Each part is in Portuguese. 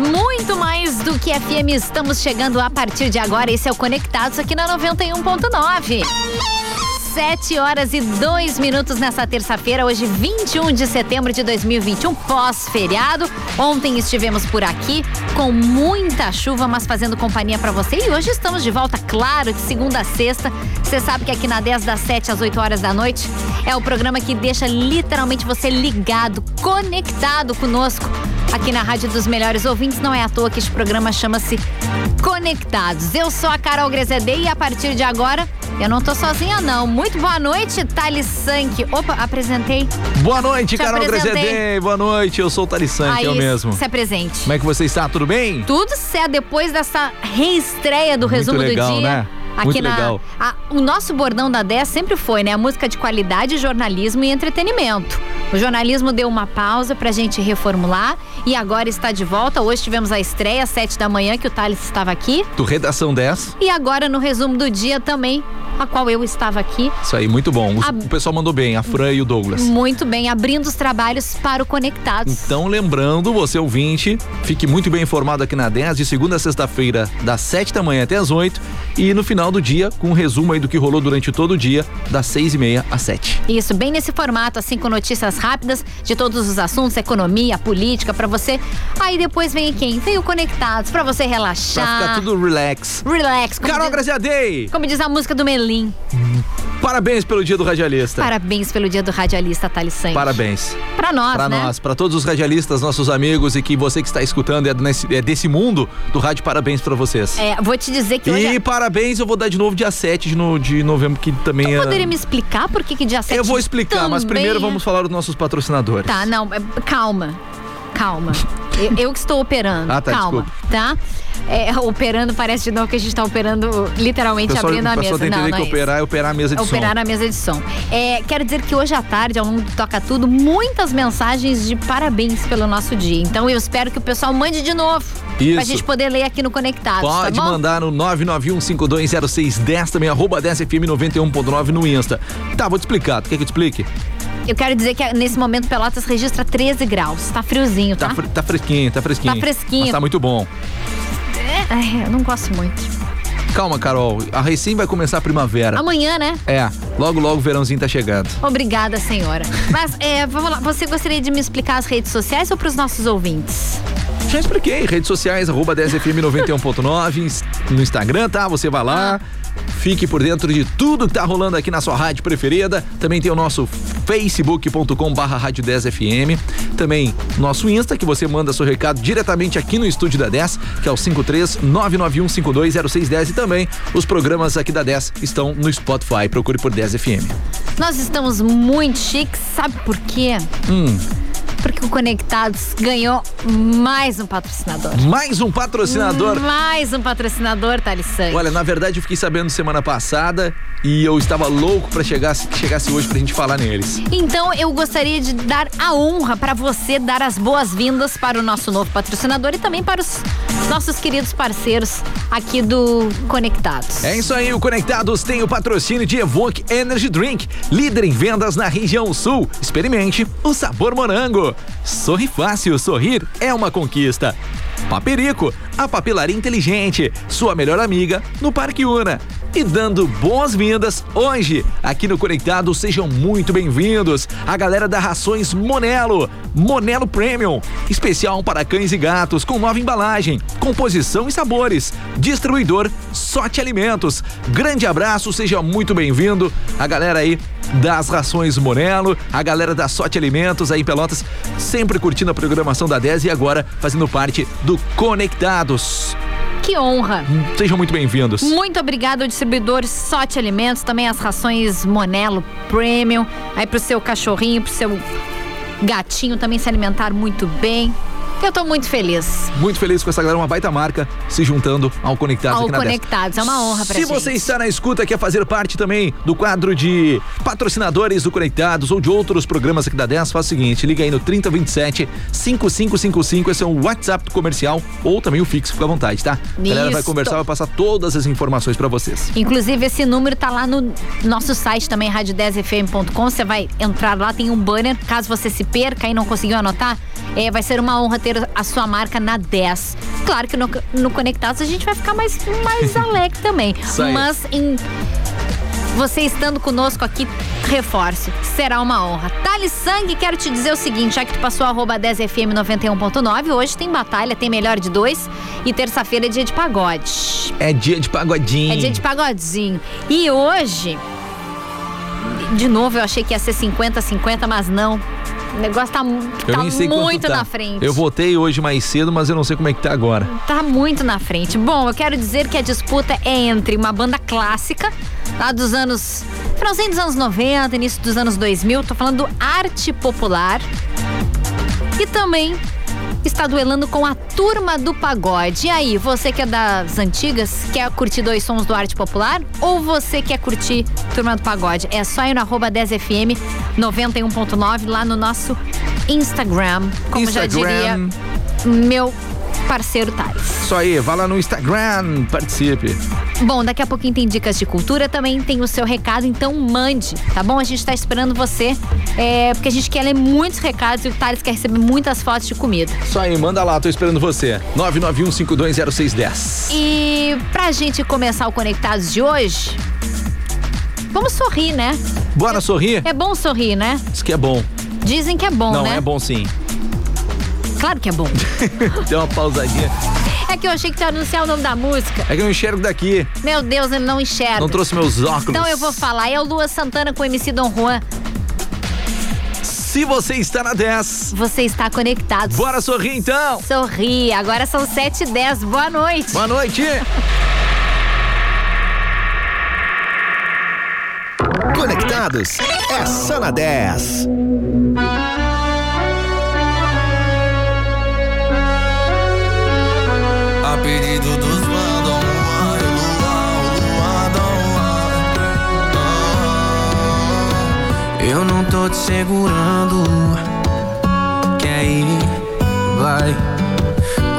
Muito mais do que FM. Estamos chegando a partir de agora. Esse é o Conectados aqui na 91.9. 7 horas e 2 minutos nessa terça-feira, hoje 21 de setembro de 2021, pós-feriado. Ontem estivemos por aqui com muita chuva, mas fazendo companhia para você. E hoje estamos de volta, claro, de segunda a sexta. Você sabe que aqui na 10 das 7 às 8 horas da noite é o programa que deixa literalmente você ligado, conectado conosco aqui na Rádio dos Melhores Ouvintes. Não é à toa que este programa chama-se Conectados. Eu sou a Carol Grezedei e a partir de agora eu não tô sozinha, não. Muito boa noite, Thales Sank. Opa, apresentei. Boa noite, Te Carol. Grezedei. Boa noite, eu sou o Thales Sank, eu mesmo. Se apresente. Como é que você está? Tudo bem? Tudo certo depois dessa reestreia do resumo legal, do dia. né? Aqui Muito na, legal. a- o nosso bordão da 10 sempre foi, né? A música de qualidade, jornalismo e entretenimento. O jornalismo deu uma pausa pra gente reformular e agora está de volta. Hoje tivemos a estreia às 7 da manhã, que o Thales estava aqui. Do Redação 10. E agora no resumo do dia também, a qual eu estava aqui. Isso aí, muito bom. O, A- o pessoal mandou bem, a Fran e o Douglas. Muito bem, abrindo os trabalhos para o Conectados. Então, lembrando, você ouvinte, fique muito bem informado aqui na 10, de segunda a sexta-feira, das 7 da manhã até as 8. E no final do dia, com um resumo aí do que rolou durante todo o dia, das 6 e meia às 7. Isso, bem nesse formato, assim, com notícias rápidas de todos os assuntos, economia, política, pra você. Aí depois vem quem? Vem o Conectados, pra você Pra relaxar. ficar tudo relax. Relax. Carol diz, Graziadei, como diz a música do Melim. Parabéns pelo dia do radialista. Parabéns pelo dia do radialista Thales Santos. Parabéns. Pra nós, Pra né? nós, pra todos os radialistas, nossos amigos e que você que está escutando é, nesse- é desse mundo do rádio, parabéns pra vocês. É, vou te dizer que hoje... E parabéns, eu vou dar de novo dia 7 de, no- de novembro, que também é. Poderia me explicar por que que dia 7 Eu vou explicar, mas também primeiro é- vamos falar dos nossos patrocinadores. Tá, não, é, calma. Calma. Eu, eu que estou operando. Ah, tá, calma, tá? É, operando parece de novo que a gente está operando literalmente pessoal, abrindo a mesa. tem que Não, não que é isso. operar é operar a mesa de Operar som. a mesa de som. É, quero dizer que hoje à tarde, ao longo do Toca Tudo, muitas mensagens de parabéns pelo nosso dia. Então eu espero que o pessoal mande de novo. Pra Isso. gente poder ler aqui no Conectados, Pode tá mandar no 991520610, também arroba 10fm91.9 no Insta. Tá, vou te explicar. Tu quer que eu te explique? Eu quero dizer que nesse momento Pelotas registra 13 graus. Tá friozinho, tá? Tá, fre- tá fresquinho, tá fresquinho. Tá fresquinho. Mas tá muito bom. É, eu não gosto muito. Calma, Carol. A recém vai começar a primavera. Amanhã, né? É, logo, logo o verãozinho tá chegando. Obrigada, senhora. Mas, é, vamos lá. Você gostaria de me explicar as redes sociais ou para os nossos ouvintes? Já expliquei, redes sociais, arroba 10fm91.9, ins- no Instagram, tá? Você vai lá, fique por dentro de tudo que tá rolando aqui na sua rádio preferida. Também tem o nosso facebook.com barra rádio 10fm. Também nosso Insta, que você manda seu recado diretamente aqui no estúdio da 10, que é o 53991520610. E também os programas aqui da 10 estão no Spotify. Procure por 10fm. Nós estamos muito chiques, sabe por quê? Hum, Porque o Conectados ganhou mais um patrocinador. mais um patrocinador. Mais um patrocinador, Thales Santos. Olha, na verdade eu fiquei sabendo semana passada e eu estava louco pra chegar, que chegasse hoje pra gente falar neles. Então eu gostaria de dar a honra para você dar as boas-vindas para o nosso novo patrocinador e também para os nossos queridos parceiros aqui do Conectados. É isso aí, o Conectados tem o patrocínio de Evoque Energy Drink, líder em vendas na região sul. Experimente o sabor morango. Sorri fácil, sorrir é uma conquista. Paperico, a papelaria inteligente, sua melhor amiga no Parque Una. E dando boas-vindas hoje aqui no Conectado, sejam muito bem-vindos a galera da Rações Monelo, Monelo Premium, especial para cães e gatos com nova embalagem, composição e sabores. Distribuidor Sorte Alimentos. Grande abraço, seja muito bem-vindo a galera aí das Rações Monelo, a galera da Sorte Alimentos aí em Pelotas, sempre curtindo a programação da 10 e agora fazendo parte do Conectados. Que honra! Sejam muito bem-vindos. Muito obrigado ao distribuidor Sote Alimentos, também as rações Monelo Premium, aí pro seu cachorrinho, pro seu gatinho também se alimentar muito bem. Eu tô muito feliz. Muito feliz com essa galera, uma baita marca se juntando ao Conectados Ao aqui na 10. Conectados, é uma honra pra Se gente. você está na escuta, quer fazer parte também do quadro de patrocinadores do Conectados ou de outros programas aqui da 10, faz o seguinte, liga aí no 3027 5555, esse é o WhatsApp do comercial ou também o fixo, fica à vontade, tá? A galera vai Isso. conversar, vai passar todas as informações pra vocês. Inclusive, esse número tá lá no nosso site também, rádio10fm.com. Você vai entrar lá, tem um banner. Caso você se perca e não conseguiu anotar, é, vai ser uma honra ter a sua marca na 10. Claro que no, no Conectados a gente vai ficar mais, mais alegre também. Mas em. Você estando conosco aqui, reforço, será uma honra. Thales Sangue, quero te dizer o seguinte, já que tu passou arroba 10fm 91.9, hoje tem batalha, tem melhor de dois e terça-feira é dia de pagode. É dia de pagodinho. É dia de pagodinho. E hoje, de novo, eu achei que ia ser 50-50, mas não. O negócio tá, Eu tá muito tá. na frente. Eu votei hoje mais cedo, mas eu não sei como é que tá agora. Tá muito na frente. Bom, eu quero dizer que a disputa é entre uma banda clássica, lá dos anos. finalzinho dos anos 90, início dos anos 2000, tô falando do arte popular. E também está duelando com a turma do pagode. E aí, você que é das antigas, quer curtir dois sons do arte popular? Ou você quer curtir turma do pagode? É só ir no arroba 10fm 91.9 lá no nosso Instagram. Como já Instagram. diria meu parceiro Thales. Isso aí, vá lá no Instagram, participe. Bom, daqui a pouquinho tem dicas de cultura, também tem o seu recado, então mande, tá bom? A gente tá esperando você, é, porque a gente quer ler muitos recados e o Thales quer receber muitas fotos de comida. Isso aí, manda lá, tô esperando você. 991520610. E pra gente começar o Conectados de hoje, vamos sorrir, né? Bora sorrir? É bom sorrir, né? Isso que é bom. Dizem que é bom, não, né? é bom sim. Claro que é bom. Deu uma pausadinha. é que eu achei que tu ia anunciar o nome da música. É que eu não enxergo daqui. Meu Deus, ele não enxerga. Não trouxe meus óculos. Então eu vou falar. É o Lua Santana com o MC Dom Juan. Se você está na 10, Você está conectado. bora sorrir então. Sorri. Agora são 7 h 10 Boa noite. Boa noite. Conectados é só na 10. Tô te segurando. Quer ir? Vai.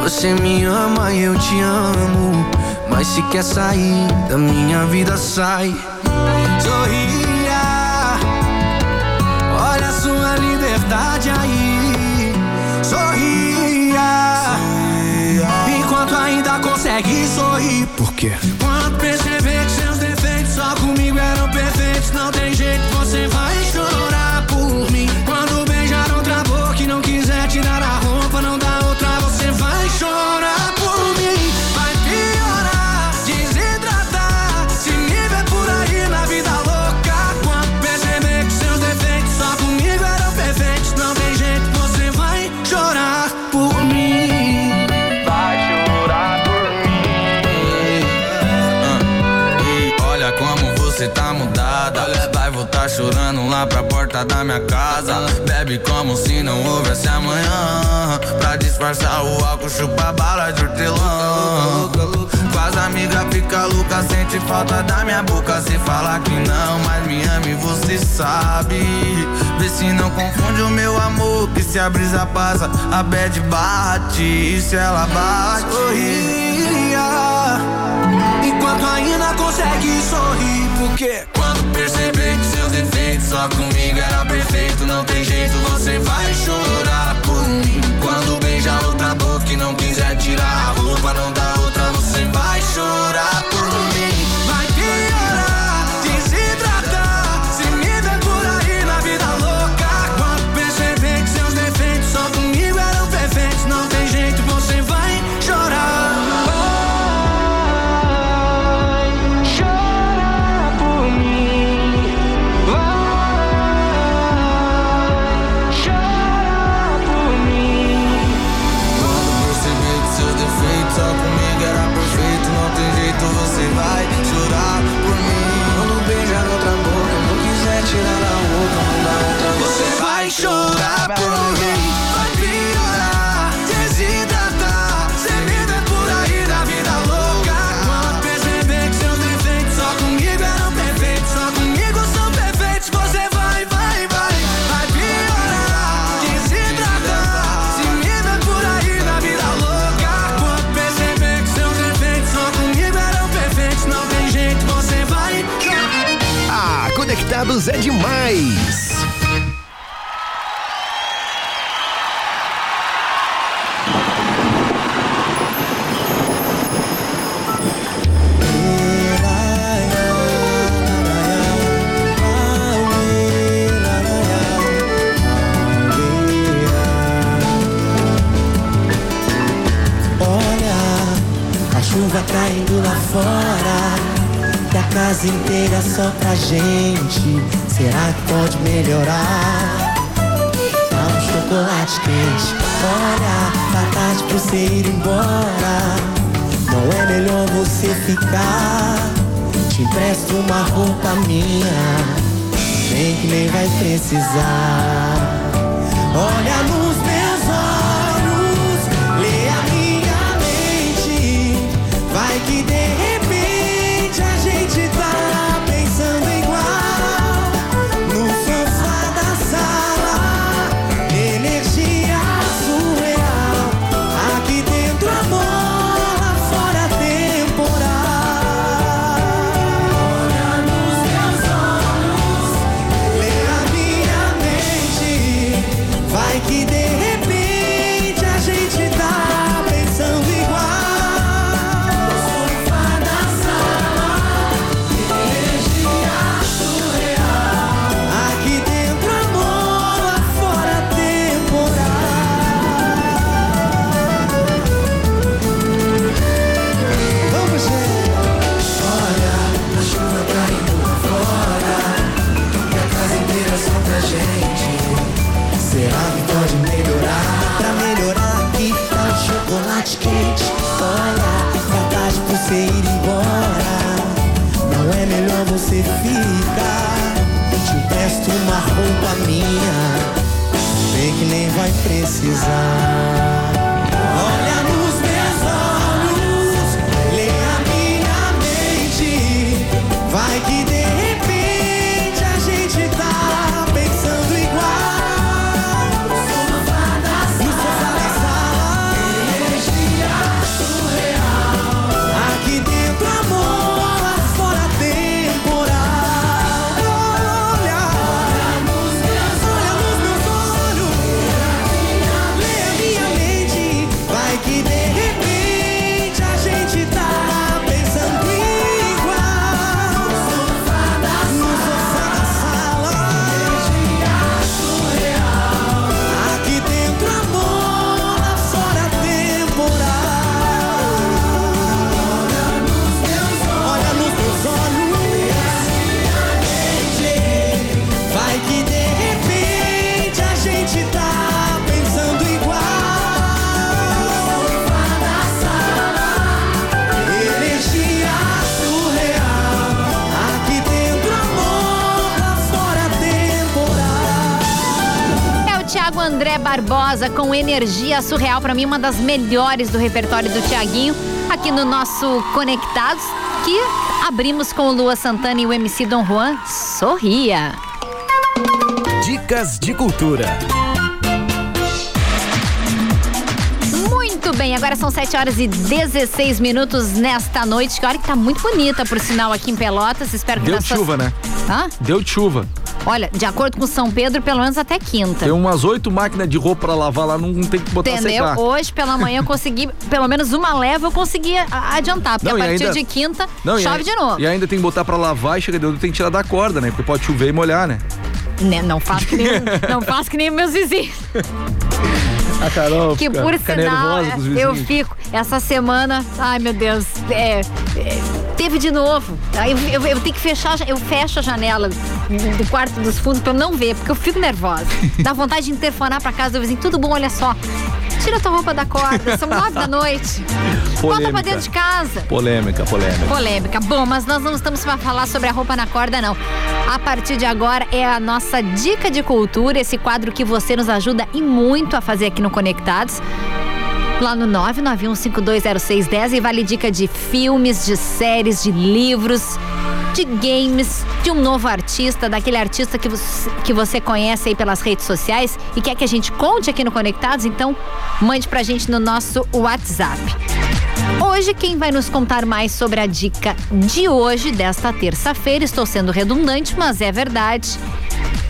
Você me ama e eu te amo. Mas se quer sair da minha vida, sai. Sorria. Olha a sua liberdade aí. Sorria. Enquanto ainda consegue sorrir. Por quê? Quando perceber que seus defeitos só comigo eram perfeitos, não tem jeito, você vai porta da minha casa. Bebe como se não houvesse amanhã. Pra disfarçar o álcool, chupa bala de hortelã. Faz amiga, fica louca, sente falta da minha boca. Se falar que não, mas me ama e você sabe. Vê se não confunde o meu amor. Que se a brisa passa, a bad bate. E se ela bate? Sorria. Enquanto ainda consegue sorrir Porque quando perceber que Só comigo era perfeito Não tem jeito, você vai chorar por mim. Quando beijar outra boca E não quiser tirar a roupa Não dá outra, você vai chorar por mim vai precisar Barbosa com energia surreal, pra mim uma das melhores do repertório do Tiaguinho, aqui no nosso Conectados, que abrimos com o Lua Santana e o MC Dom Juan. Sorria. Dicas de cultura. Muito bem, agora são 7 horas e 16 minutos nesta noite. Que hora que tá muito bonita, por sinal, aqui em Pelotas. Espero que Deu suas- chuva, né? Hã? Deu chuva. Olha, de acordo com São Pedro, pelo menos até quinta. Tem umas oito máquinas de roupa pra lavar lá, não tem que botar Entendeu? secar. Hoje pela manhã eu consegui, pelo menos uma leva eu consegui adiantar, porque Não, a partir ainda- de quinta Não, chove de novo. E ainda tem que botar pra lavar e chega de tem que tirar da corda, né? Porque pode chover e molhar, né? Né, Não faço que nem, não faço que nem meus vizinhos. A Carol Que fica, por fica sinal, eu fico. Essa semana, ai meu Deus, é, é, teve de novo. Aí eu, eu- eu tenho que fechar, eu fecho a janela do quarto dos fundos pra eu não ver, porque eu fico nervosa. Dá vontade de interfonar pra casa do vizinho, tudo bom, olha só. Tira tua roupa da corda, são nove da noite. Volta pra Polêmica. dentro de casa. Polêmica, polêmica. Polêmica. Bom, mas nós não estamos para falar sobre a roupa na corda, não. A partir de agora é a nossa dica de cultura, esse quadro que você nos ajuda e muito a fazer aqui no Conectados. Lá no 991520610 e vale dica de filmes, de séries, de livros, de games, de um novo artista, daquele artista que você, que você conhece aí pelas redes sociais e quer que a gente conte aqui no Conectados, então mande pra gente no nosso WhatsApp. Hoje, quem vai nos contar mais sobre a dica de hoje, desta terça-feira, estou sendo redundante, mas é verdade,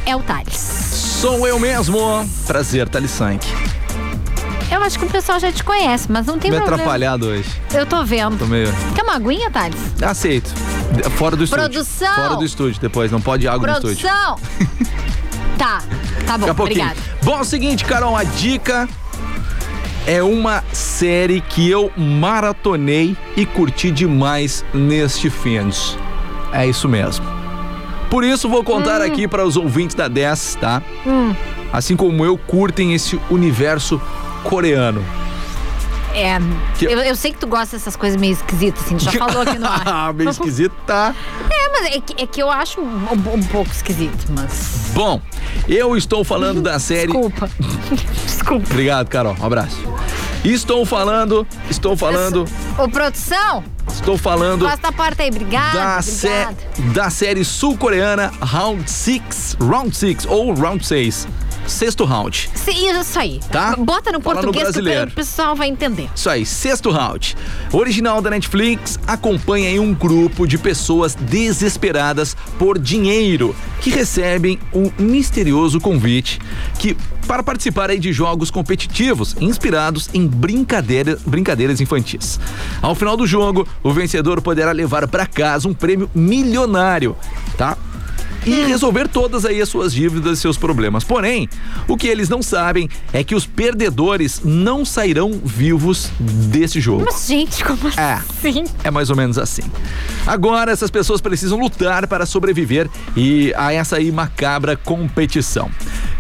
é o Thales. Sou eu mesmo. Prazer, Thales Sank. Eu acho que o pessoal já te conhece, mas não tem Me problema. atrapalhado hoje. Eu tô vendo. Tô meio. Quer uma aguinha, Thales? Aceito. Fora do estúdio. Produção! Fora do estúdio depois, não pode água no estúdio. Produção! tá, tá bom, Daqui a pouquinho. obrigada. Bom, é o seguinte, Carol, a dica é uma série que eu maratonei e curti demais neste fins. É isso mesmo. Por isso vou Hum. contar aqui para os ouvintes da 10, tá? Assim como eu curtem esse universo coreano. É, Que- eu, eu sei que tu gosta dessas coisas meio esquisitas, assim, tu já falou aqui no ar. Ah, meio esquisito, tá? É, mas é que, é que eu acho um, um pouco esquisito, mas. Bom, eu estou falando da série Desculpa. Desculpa. Obrigado, Carol. Um abraço. Estou falando, estou falando, Ô, produção, estou falando gosta da porta aí. Obrigada. da, sé- da série sul-coreana Round 6, Round 6 ou Round 6. Sexto round. Isso aí. Tá? Bota no Fala no português que o pessoal vai entender. Isso aí, sexto round. Original da Netflix acompanha aí um grupo de pessoas desesperadas por dinheiro que recebem um misterioso convite que para participar aí de jogos competitivos inspirados em brincadeira, brincadeiras infantis. Ao final do jogo, o vencedor poderá levar para casa um prêmio milionário, tá? E resolver todas aí as suas dívidas e seus problemas. Porém, o que eles não sabem é que os perdedores não sairão vivos desse jogo. Mas, gente, como É. assim? É mais ou menos assim. Agora, essas pessoas precisam lutar para sobreviver e a essa aí macabra competição.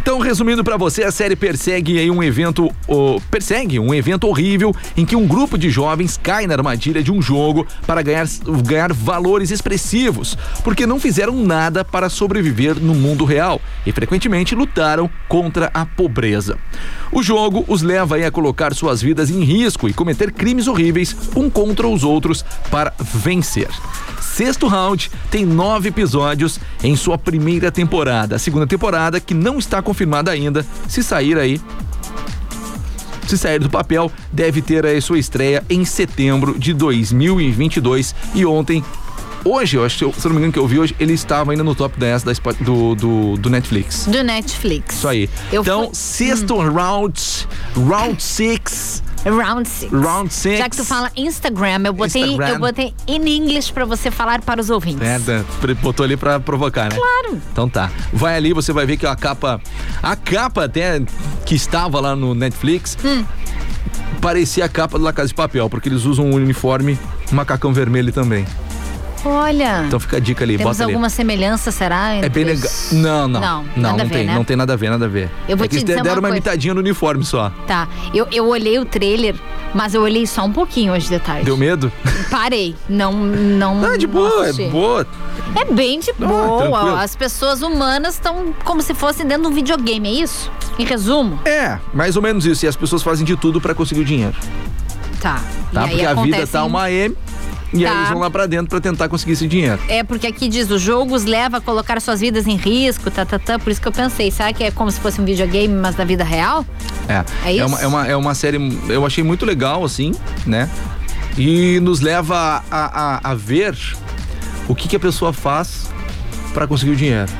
Então, resumindo para você, a série persegue um evento, oh, persegue um evento horrível em que um grupo de jovens cai na armadilha de um jogo para ganhar, ganhar valores expressivos, porque não fizeram nada para sobreviver no mundo real e frequentemente lutaram contra a pobreza. O jogo os leva a colocar suas vidas em risco e cometer crimes horríveis um contra os outros para vencer. Sexto Round tem nove episódios em sua primeira temporada. A segunda temporada, que não está confirmada ainda, se sair aí. Se sair do papel, deve ter aí sua estreia em setembro de 2022. E ontem, hoje, eu acho, se eu não me engano que eu vi hoje, ele estava ainda no top 10 da, do, do, do Netflix. Do Netflix. Isso aí. Eu então, fui- sexto round, round six, Round six. round six. Já que tu fala Instagram, eu botei, Instagram. eu botei in English pra você falar para os ouvintes. É, da- botou ali pra provocar, né? Claro. Então tá. Vai ali, você vai ver que a capa. A capa até que estava lá no Netflix. Hum. Parecia a capa do La Casa de Papel, porque eles usam um uniforme, um macacão vermelho também. Olha. Então fica a dica ali, Temos bota ali. alguma semelhança, será? É bem legal. Não, não. Não, Não, não ver, tem, né? não tem nada a ver, nada a ver. Eu vou é te eles dizer deram uma uma coisa. imitadinha no uniforme só. Tá. Eu, eu olhei o trailer, mas eu olhei só um pouquinho hoje de tarde. Deu medo? Parei. Não, não. Não, é de boa, é boa. É bem de boa. tranquilo. As pessoas humanas estão como se fossem dentro de um videogame, é isso? Em resumo? É, mais ou menos isso. E as pessoas fazem de tudo pra conseguir o dinheiro. Tá. Tá? E Porque a vida tá uma M. E aí Tá. eles vão lá pra dentro pra tentar conseguir esse dinheiro. É porque aqui diz, os leva a colocar suas vidas em risco, tá, tá, tá. Por isso que eu pensei, será que é como se fosse um videogame, mas da vida real? É. É isso? uma, é, uma, é uma série, eu achei muito legal, assim, né? E nos leva a, a, a ver o que, que a pessoa faz pra conseguir o dinheiro.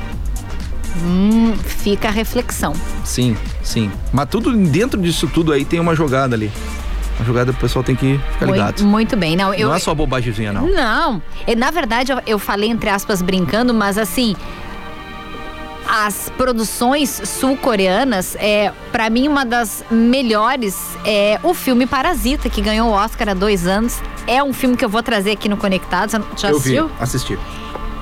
Hum, fica a reflexão. Sim, sim. Mas tudo dentro disso tudo aí tem uma jogada ali. Uma jogada que o pessoal tem que ficar ligado. Muito, muito bem. Não, eu, Não é só bobagemzinha, não. Não, É, na verdade eu, eu falei entre aspas brincando, mas assim, as produções sul-coreanas, é, para mim uma das melhores é o filme Parasita, que ganhou o Oscar há dois anos. É um filme que eu vou trazer aqui no Conectados. Já eu vi, assistiu? assisti.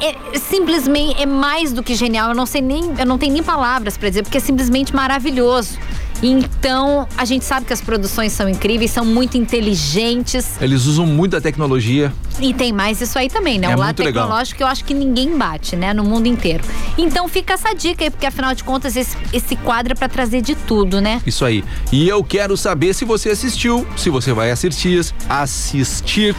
É, simplesmente é mais do que genial. Eu não sei nem, eu não tenho nem palavras pra dizer, porque é simplesmente maravilhoso. Então, a gente sabe que as produções são incríveis, são muito inteligentes. Eles usam muito a tecnologia. E tem mais isso aí também, né? É o lado muito legal. tecnológico que eu acho que ninguém bate, né? No mundo inteiro. Então fica essa dica aí, porque afinal de contas esse, esse quadro é pra trazer de tudo, né? Isso aí. E eu quero saber se você assistiu, se você vai assistir, assistir.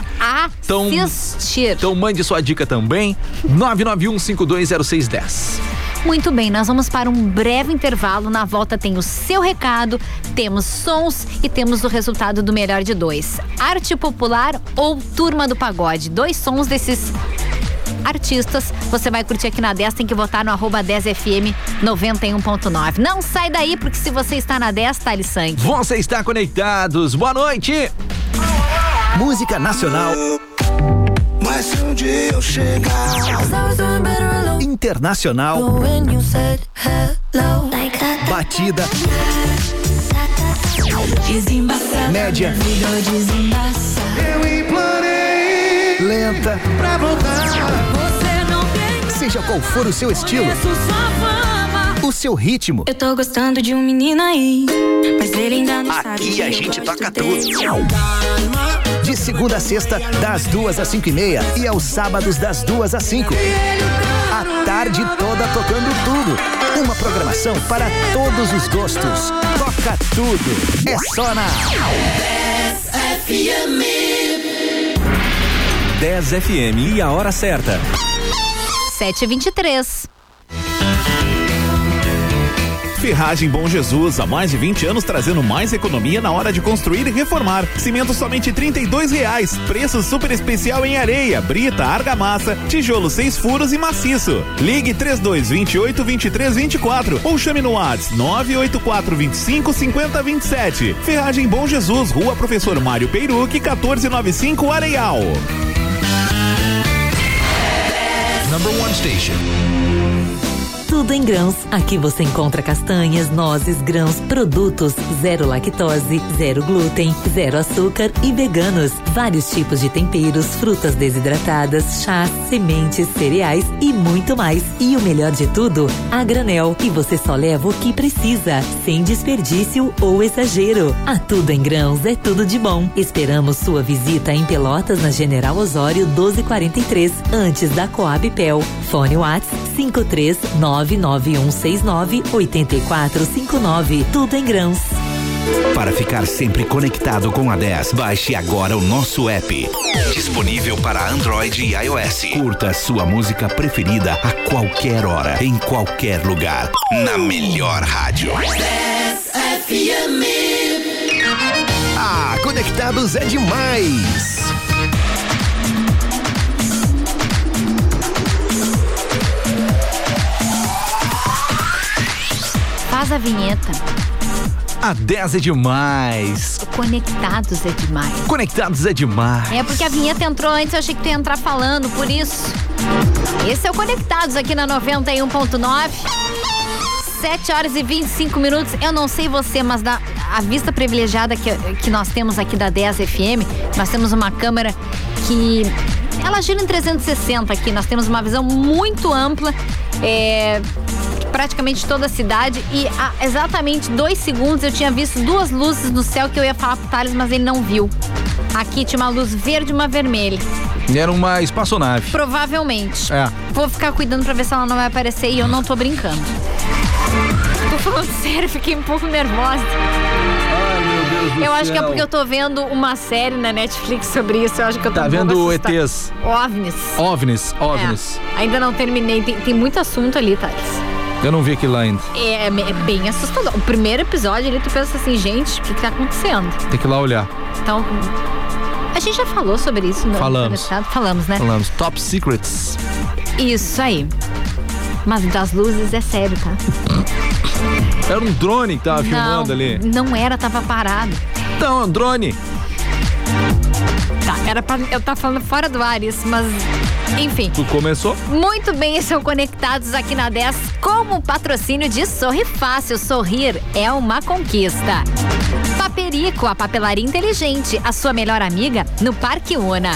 Então- Assistir. Então mande sua dica também. 991520610. Muito bem, nós vamos para um breve intervalo. Na volta tem o seu recado, temos sons e temos o resultado do melhor de dois. Arte popular ou turma do pagode? Dois sons desses artistas. Você vai curtir aqui na 10, tem que votar no arroba 10FM 91.9. Não sai daí, porque se você está na 10, Thales Sangue. Você está conectados. Boa noite. Música nacional, eu chegar. Internacional, batida, média, Eu implorei lenta, pra voltar. Seja qual for o seu estilo, o seu ritmo. Eu tô gostando de um menino aí, mas ele ainda não sabe. Aqui a gente toca dele. tudo. De segunda a sexta, das duas às cinco e meia e aos sábados das duas às cinco. A tarde toda tocando tudo. Uma programação para todos os gostos. Toca tudo. É só na 10 FM e a hora certa. 7h23. Ferragem Bom Jesus, há mais de 20 anos trazendo mais economia na hora de construir e reformar. Cimento somente 32 reais. Preço super especial em areia, brita, argamassa, tijolo seis furos e maciço. Ligue 3228 2324 ou chame no WhatsApp 984 25 50 27. Ferragem Bom Jesus, Rua Professor Mário Peiruque, 1495 Areial. Number one station. Tudo em grãos. Aqui você encontra castanhas, nozes, grãos, produtos zero lactose, zero glúten, zero açúcar e veganos. Vários tipos de temperos, frutas desidratadas, chás, sementes, cereais e muito mais. E o melhor de tudo, a granel. E você só leva o que precisa, sem desperdício ou exagero. A Tudo em Grãos é tudo de bom. Esperamos sua visita em Pelotas, na General Osório 1243, antes da Coab Pel. Fone Whats 53991698459. Tudo em grãos. Para ficar sempre conectado com a 10, baixe agora o nosso app. Disponível para Android e iOS. Curta sua música preferida a qualquer hora, em qualquer lugar. Na melhor rádio. Ah, conectados é demais! Faz a vinheta. A 10 é demais. Conectados é demais. Conectados é demais. É porque a vinheta entrou antes, eu achei que tu ia entrar falando, por isso. Esse é o Conectados aqui na 91.9. 7 horas e 25 minutos. Eu não sei você, mas da, a vista privilegiada que, que nós temos aqui da 10 FM, nós temos uma câmera que. Ela gira em 360 aqui. Nós temos uma visão muito ampla. É, praticamente toda a cidade e há exatamente dois segundos eu tinha visto duas luzes no céu que eu ia falar pro Thales, mas ele não viu. Aqui tinha uma luz verde e uma vermelha. Era uma espaçonave. Provavelmente. É. Vou ficar cuidando pra ver se ela não vai aparecer e eu não tô brincando. Tô falando sério, fiquei um pouco nervosa. Eu acho que é porque eu tô vendo uma série na Netflix sobre isso. Eu acho que eu tô Tá um vendo assustada. ETs? OVNIs. OVNIs, OVNIs. É, ainda não terminei. Tem, tem muito assunto ali, Thales. Eu não vi aquilo lá ainda. É, é bem assustador. O primeiro episódio ali, tu pensa assim, gente, o que, que tá acontecendo? Tem que ir lá olhar. Então. A gente já falou sobre isso no Falamos. Conectado? Falamos, né? Falamos. Top Secrets. Isso aí. Mas das luzes é sério, tá? Era um drone que tava não, filmando ali. não era, tava parado. Então, é um drone. Tá, era pra eu estar falando fora do ar isso, mas enfim. Tu começou? Muito bem, são conectados aqui na 10 com o patrocínio de Sorri Fácil. Sorrir é uma conquista. Paperico, a papelaria inteligente, a sua melhor amiga no Parque Una.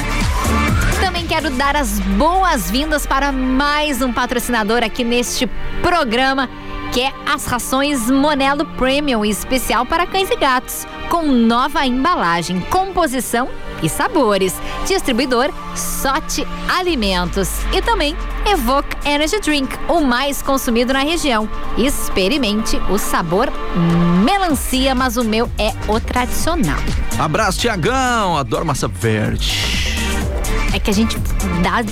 Também quero dar as boas-vindas para mais um patrocinador aqui neste programa, que é as rações Monelo Premium especial para cães e gatos, com nova embalagem, composição e sabores. Distribuidor Sote Alimentos e também Evoque Energy Drink, o mais consumido na região. Experimente o sabor melancia, mas o meu é o tradicional. Abraço, Tiagão. Adoro massa verde. É que a gente dá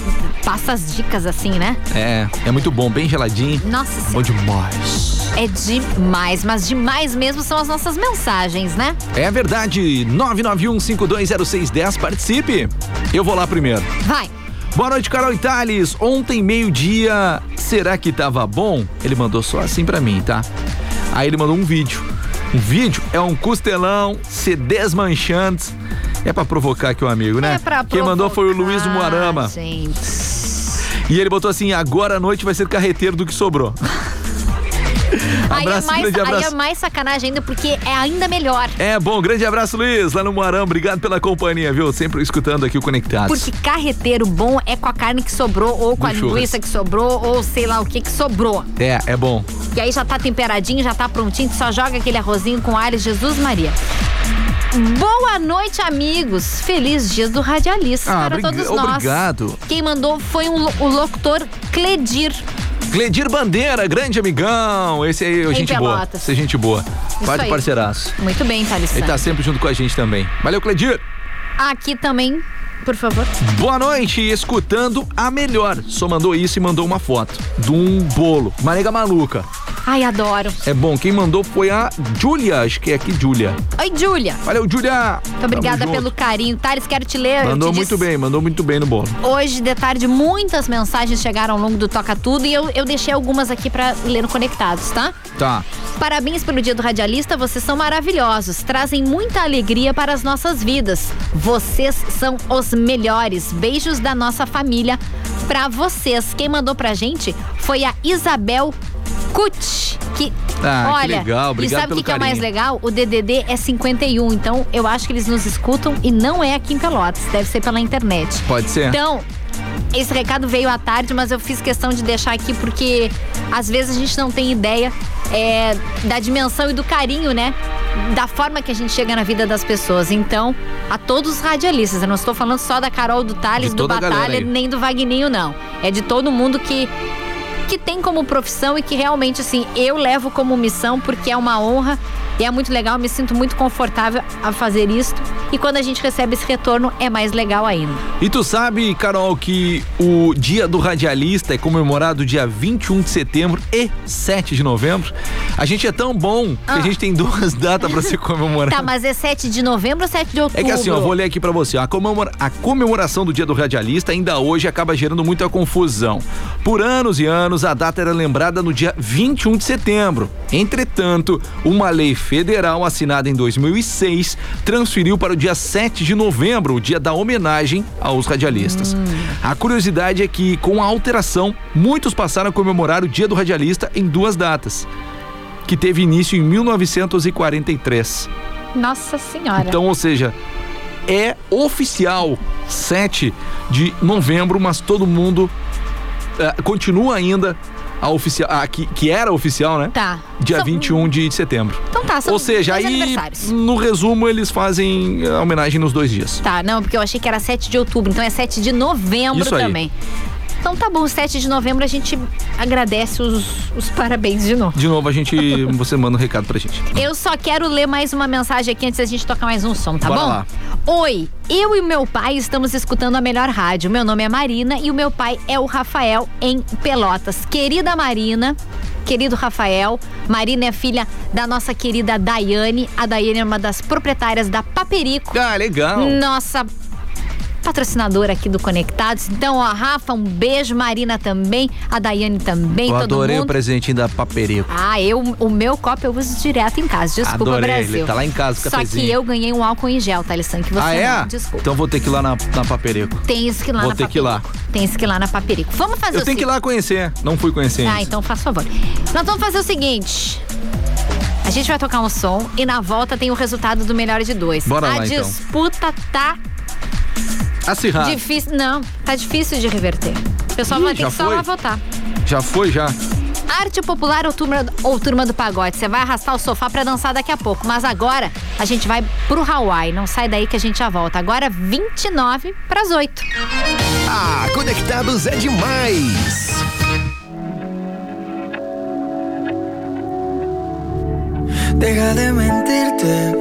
passa as dicas assim, né? É, é muito bom, bem geladinho. Nossa Bom demais. É demais, mas demais mesmo são as nossas mensagens, né? É verdade. 991520610, participe. Eu vou lá primeiro. Vai. Boa noite, Carol Itales. Ontem, meio-dia, será que tava bom? Ele mandou só assim pra mim, tá? Aí ele mandou um vídeo. Um vídeo é um costelão, se desmanchando. É pra provocar aqui o amigo, né? É pra Quem mandou foi o Luiz provocar, Moarama. Gente. E ele botou assim: agora à noite vai ser carreteiro do que sobrou. Aí é, Abraço, mais, grande aí é abraço. mais sacanagem ainda porque é ainda melhor. É bom, grande abraço, Luiz, lá no Moarama. Obrigado pela companhia, viu? Sempre escutando aqui o Conectados. Porque carreteiro bom é com a carne que sobrou, ou com Do a linguiça churras. que sobrou, ou sei lá o que que sobrou. É, é bom. E aí já tá temperadinho, já tá prontinho, só joga aquele arrozinho com alho, Jesus Maria. Boa noite, amigos. Feliz dias do radialista Ah, para todos nós. obrigado. Quem mandou foi um o locutor Cledir. Gledir Bandeira, grande amigão. Esse aí, é gente boa. Esse é gente boa. Aí. parceiraço. Muito bem, Thales. Ele tá sempre junto com a gente também. Valeu, Cledir. Aqui também, por favor. Boa noite, escutando a melhor. Só mandou isso e mandou uma foto de um bolo. Uma nega maluca. Ai, adoro. É bom, quem mandou foi a Júlia, acho que é aqui, Júlia. Oi, Júlia. Valeu, Júlia. Muito obrigada pelo carinho. Thales, quero te ler. Mandou te muito disse- bem, mandou muito bem no bolo. Hoje, de tarde, muitas mensagens chegaram ao longo do Toca Tudo e eu, eu deixei algumas aqui pra ler no Conectados, tá? Tá. Parabéns pelo Dia do Radialista, vocês são maravilhosos, trazem muita alegria para as nossas vidas. Vocês são os melhores. Beijos da nossa família pra vocês. Quem mandou pra gente foi a Isabel Kut, que Ah, que olha, legal, obrigado e sabe o que, que é mais legal? O DDD é 51, então eu acho que eles nos escutam e não é aqui em Pelotas, deve ser pela internet. Pode ser? Então, esse recado veio à tarde, mas eu fiz questão de deixar aqui porque às vezes a gente não tem ideia é, da dimensão e do carinho, né? Da forma que a gente chega na vida das pessoas. Então, a todos os radialistas, eu não estou falando só da Carol do Thales, De do Batalha, nem do Vagninho, não. É de todo mundo que que tem como profissão e que realmente, assim, eu levo como missão porque é uma honra e é muito legal, eu me sinto muito confortável a fazer isto. E quando a gente recebe esse retorno, é mais legal ainda. E tu sabe, Carol, que o Dia do Radialista é comemorado dia 21 de setembro e 7 de novembro? A gente é tão bom que a Ah. gente tem duas datas pra se comemorar. Tá, mas é 7 de novembro ou 7 de outubro? É que assim, ó, vou ler aqui pra você. A, comemora- a comemoração do Dia do Radialista ainda hoje acaba gerando muita confusão. Por anos e anos, a data era lembrada no dia 21 de setembro. Entretanto, uma lei federal assinada em 2006 transferiu para o dia 7 de novembro, o dia da homenagem aos radialistas. A curiosidade é que, com a alteração, muitos passaram a comemorar o Dia do Radialista em duas datas, que teve início em 1943. Nossa senhora. Então, ou seja, é oficial 7 de novembro, mas todo mundo eh, continua ainda a oficial, a, que, que era oficial, né? Tá. Dia São- 21 de setembro. Então tá, são Ou seja, aí no resumo eles fazem a homenagem nos dois dias. Tá, não, porque eu achei que era 7 de outubro, então é 7 de novembro Isso aí. Então tá bom, 7 de novembro a gente agradece os, os parabéns de novo. De novo, a gente você manda um recado pra gente. Eu só quero ler mais uma mensagem aqui antes da gente tocar mais um som, tá Bora bom? lá. Oi, eu e meu pai estamos escutando a melhor rádio. Meu nome é Marina e o meu pai é o Rafael em Pelotas. Querida Marina, querido Rafael, Marina é filha da nossa querida Daiane. A Daiane é uma das proprietárias da Paperico. Ah, legal. Nossa patrocinadora aqui do Conectados. Então, ó, Rafa, um beijo, Marina também, a Daiane também, Eu todo adorei mundo. o presentinho da Paperico. Ah, eu, o meu copo eu uso direto em casa. Desculpa, Adorei, Brasil. ele tá lá em casa, o Só cafezinho. que eu ganhei um álcool em gel, Thalisson, que você ah, é? não. Desculpa. Então vou ter que ir lá na, na Paperico. Tem isso que ir lá Vou na ter que ir lá. Tem isso que ir lá na Paperico. Vamos fazer Eu o tenho que ir lá conhecer. Não fui conhecer Ah, ainda. então faz favor. Nós vamos fazer o seguinte. A gente vai tocar um som e na volta tem o resultado do melhor de dois. Bora a lá, então. disputa tá Acirrado. difícil. Não, tá difícil de reverter. O pessoal Ih, vai ter que só foi? lá votar. Já foi, já? Arte popular ou turma, ou turma do pagode? Você vai arrastar o sofá pra dançar daqui a pouco. Mas agora a gente vai pro Hawaii. Não sai daí que a gente já volta. Agora 29 pras 8. Ah, conectados é demais. Deja de mentirte.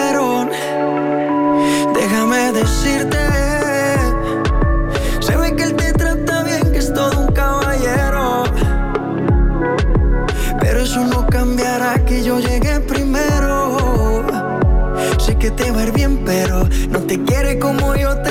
Te quiere como yo te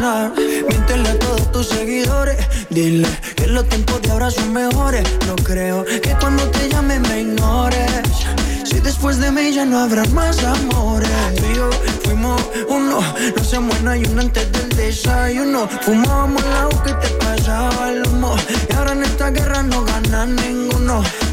Miéntele a todos tus seguidores. Dile que los tiempos de ahora son mejores. No creo que cuando te llame me ignores. Si después de mí ya no habrá más amores. Tú y yo fuimos uno. No se muera y uno antes del desayuno. Fumábamos la que te pasaba el humo. Y ahora en esta guerra no gana ninguno.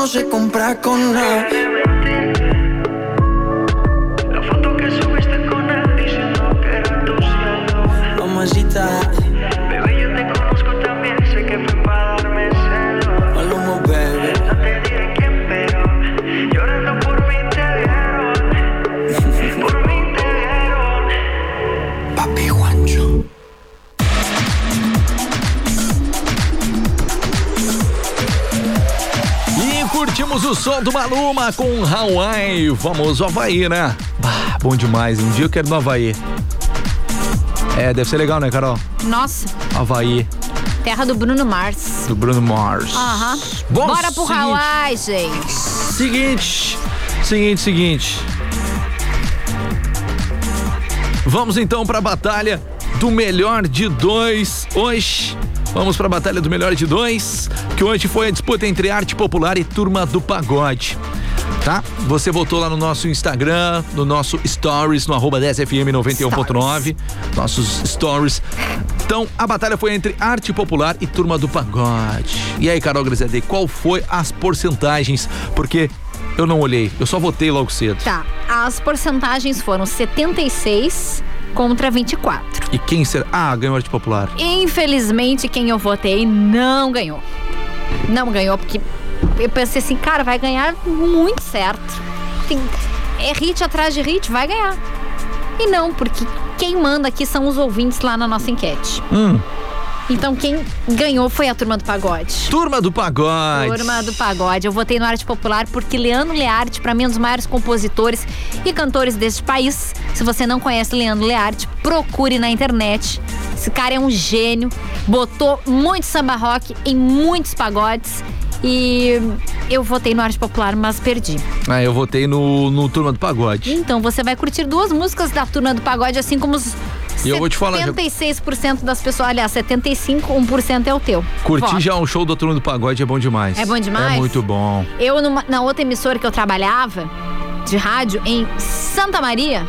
no se compra con nada. Som do Maluma com Hawaii, o famoso Havaí, né? Bah, bom demais. Um dia eu quero ir no Havaí. É, deve ser legal, né, Carol? Nossa, Havaí, terra do Bruno Mars. do Bruno Mars. Aham. Bom, Bora pro seguinte. Hawaii, gente. Seguinte, seguinte, seguinte. Vamos então para a batalha do melhor de dois hoje. Vamos para a batalha do melhor de dois, que hoje foi a disputa entre arte popular e turma do pagode. Tá? Você votou lá no nosso Instagram, no nosso stories, no arroba 10fm 91.9, nossos stories. Então, a batalha foi entre arte popular e turma do pagode. E aí, Carol Grisede, qual foi as porcentagens? Porque eu não olhei, eu só votei logo cedo. Tá, as porcentagens foram 76 contra 24. E quem será? Ah, ganhou arte popular. Infelizmente, quem eu votei não ganhou. Não ganhou, porque eu pensei assim, cara, vai ganhar muito certo. Tem- é hit atrás de hit, vai ganhar. E não, porque quem manda aqui são os ouvintes lá na nossa enquete. Hum, Então quem ganhou foi a turma do pagode. turma do pagode. Turma do Pagode. Eu votei no Arte Popular porque Leandro Learte, pra mim, é um dos maiores compositores e cantores deste país. Se você não conhece Leandro Learte, procure na internet. Esse cara é um gênio. Botou muito samba rock em muitos pagodes. E eu votei no Arte Popular, mas perdi. Ah, eu votei no, no turma do pagode. Então você vai curtir duas músicas da Turma do Pagode, assim como os. E eu vou te falar, já- 76% das pessoas, aliás, 75, 1% é o teu. Curti Voto. já o show do turma do pagode, é bom demais. É bom demais? É muito bom. Eu, numa- na outra emissora que eu trabalhava, de rádio em Santa Maria,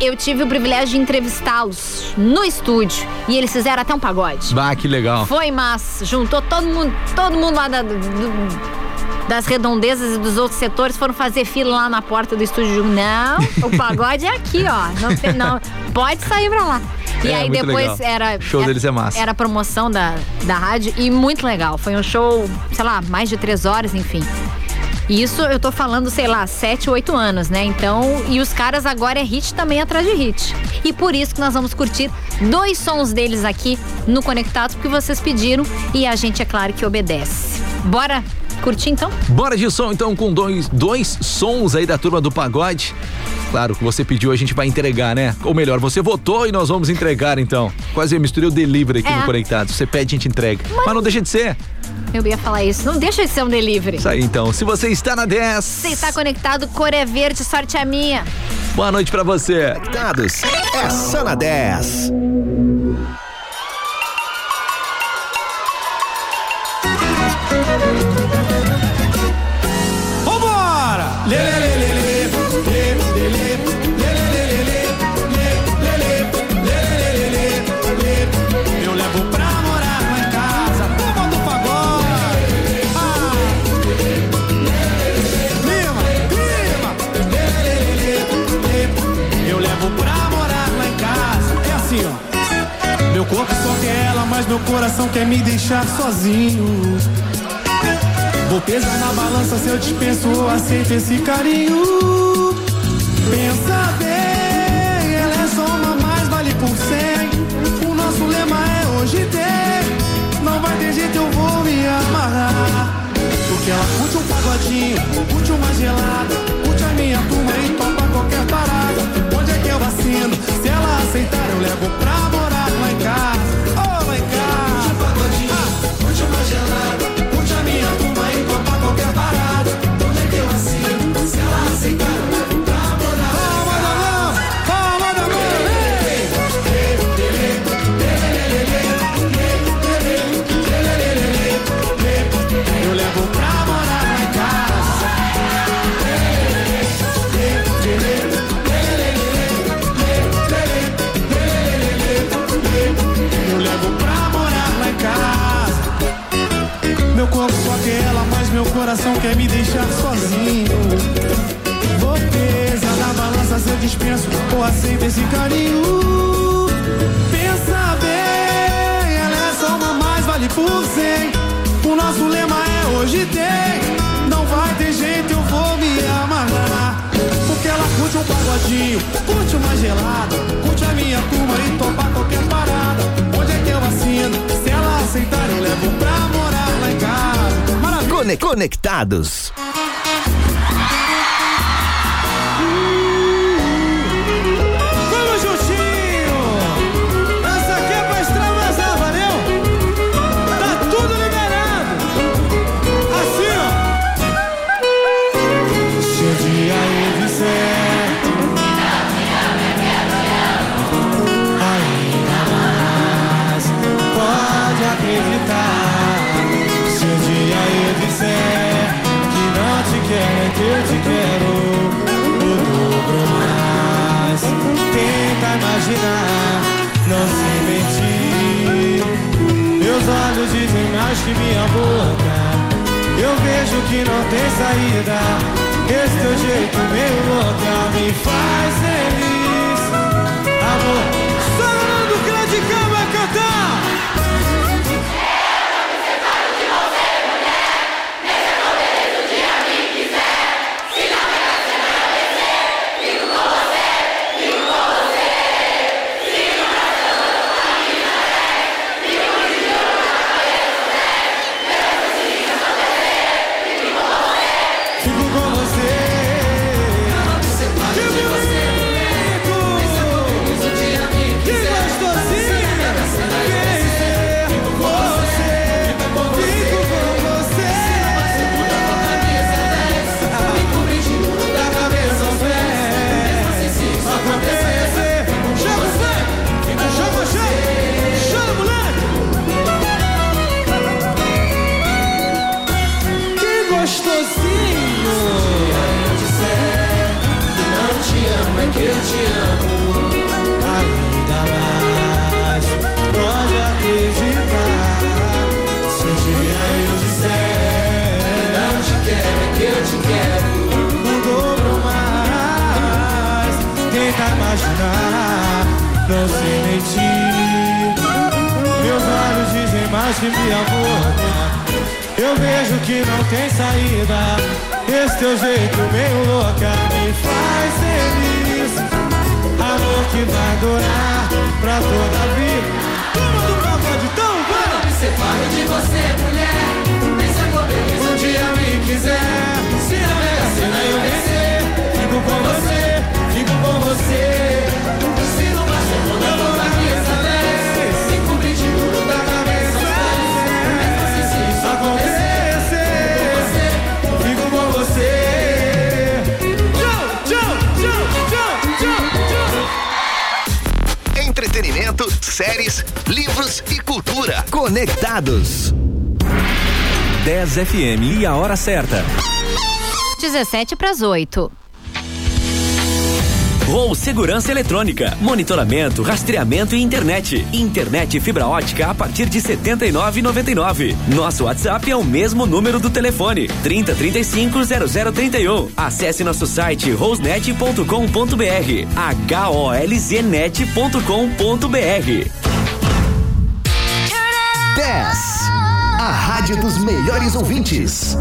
eu tive o privilégio de entrevistá-los no estúdio e eles fizeram até um pagode. Bah, que legal. Foi massa, juntou todo mundo, todo mundo lá da, do- das redondezas e dos outros setores foram fazer fila lá na porta do estúdio. Não, o pagode é aqui, ó. Não, não, pode sair pra lá. E É, aí depois legal. era. O show era, deles é massa. Era promoção da, da rádio e muito legal. Foi um show, sei lá, mais de três horas, enfim. E Isso eu tô falando, sei lá, sete, oito anos, né? Então, e os caras agora é hit também atrás de hit. E por isso que nós vamos curtir dois sons deles aqui no Conectados, porque vocês pediram e a gente, é claro, que obedece. Bora curtir então? Bora de som então com dois, dois sons aí da turma do pagode. Claro, que você pediu, a gente vai entregar, né? Ou melhor, você votou e nós vamos entregar então. Quase eu misturei o delivery aqui É. no Conectado. Você pede, a gente entrega. Mas não deixa de ser. Eu ia falar isso. Não deixa de ser um delivery. Isso aí então. Se você está na 10, Você está conectado, cor é verde, sorte é minha. boa noite pra você. Conectados. É só na 10. Meu coração quer me deixar sozinho. Vou pesar na balança se eu dispenso ou aceito esse carinho. Pensa bem, ela é só uma mais, vale por cem. O nosso lema é hoje tem. Não vai ter jeito, eu vou me amarrar. Porque ela curte um pagodinho, curte uma gelada, curte a minha turma e topa qualquer parada. Onde é que eu assino? Se ela aceitar, eu levo pra morar Importados. Que minha boca Eu vejo que não tem saída. Esse teu jeito meio louca Me faz Entretenimento, séries, livros e cultura. Conectados. 10 FM e a hora certa. 17 para as 8. Ou segurança eletrônica, monitoramento, rastreamento e internet. Internet fibra ótica a partir de R$ 79,99. Nosso WhatsApp é o mesmo número do telefone: 3035 0031. Acesse nosso site rosnet.com.br. H-O-L-Z-net.com.br. 10. A rádio dos melhores ouvintes.